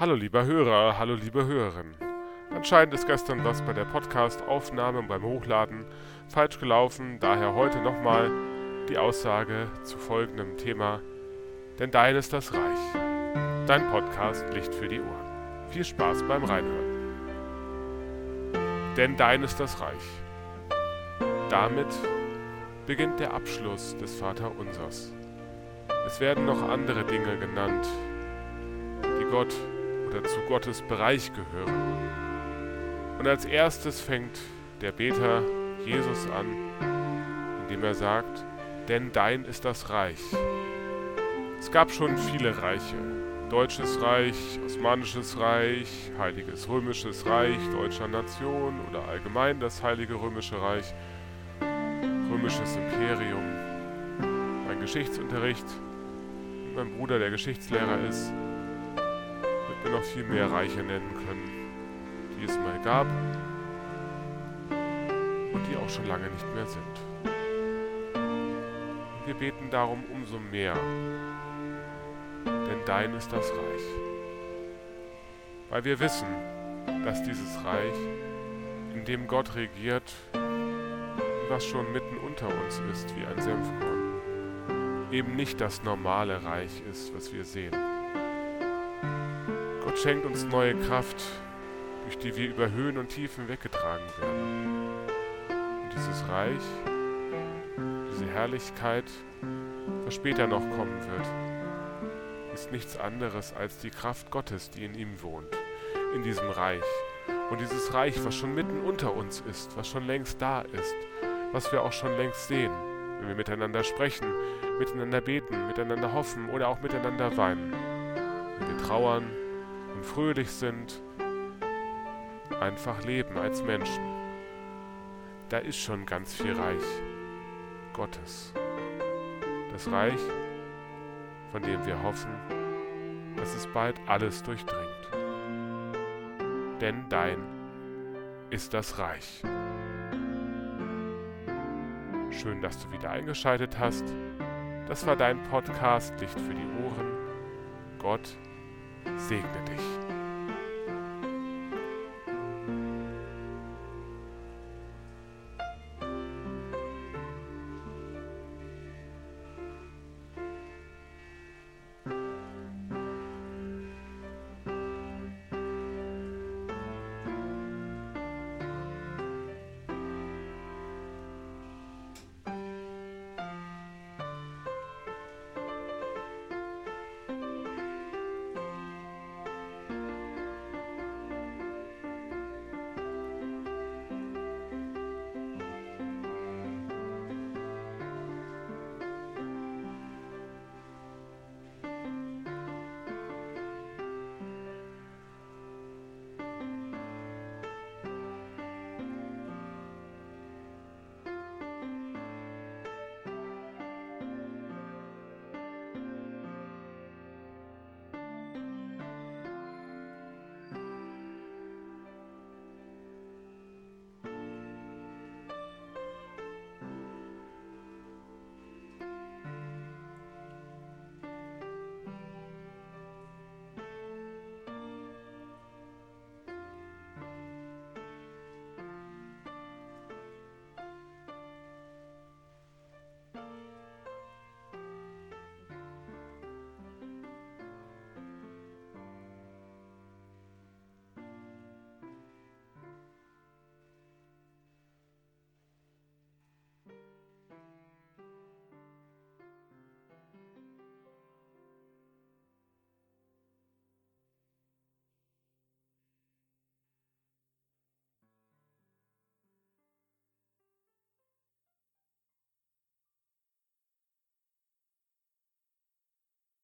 Hallo lieber Hörer, hallo liebe Hörerin. Anscheinend ist gestern was bei der Podcast-Aufnahme und beim Hochladen falsch gelaufen, daher heute nochmal die Aussage zu folgendem Thema. Denn dein ist das Reich. Dein Podcast Licht für die Ohren. Viel Spaß beim Reinhören. Denn dein ist das Reich. Damit beginnt der Abschluss des Vaterunsers. Es werden noch andere Dinge genannt, die Gott oder zu Gottes Bereich gehören. Und als erstes fängt der Beter Jesus an, indem er sagt, denn dein ist das Reich. Es gab schon viele Reiche. Deutsches Reich, Osmanisches Reich, Heiliges Römisches Reich, Deutscher Nation oder allgemein das Heilige Römische Reich, Römisches Imperium. Mein Geschichtsunterricht mein Bruder, der Geschichtslehrer ist, mir noch viel mehr Reiche nennen können, die es mal gab und die auch schon lange nicht mehr sind. Wir beten darum umso mehr, denn dein ist das Reich. Weil wir wissen, dass dieses Reich, in dem Gott regiert, was schon mitten unter uns ist wie ein Senfkorn eben nicht das normale Reich ist, was wir sehen. Gott schenkt uns neue Kraft, durch die wir über Höhen und Tiefen weggetragen werden. Und dieses Reich, diese Herrlichkeit, was später noch kommen wird, ist nichts anderes als die Kraft Gottes, die in ihm wohnt, in diesem Reich. Und dieses Reich, was schon mitten unter uns ist, was schon längst da ist, was wir auch schon längst sehen, wenn wir miteinander sprechen, miteinander beten, miteinander hoffen oder auch miteinander weinen. Wenn wir trauern und fröhlich sind, einfach leben als Menschen. Da ist schon ganz viel Reich Gottes. Das Reich, von dem wir hoffen, dass es bald alles durchdringt. Denn dein ist das Reich. Schön, dass du wieder eingeschaltet hast. Das war dein Podcast Licht für die Ohren. Gott segne dich.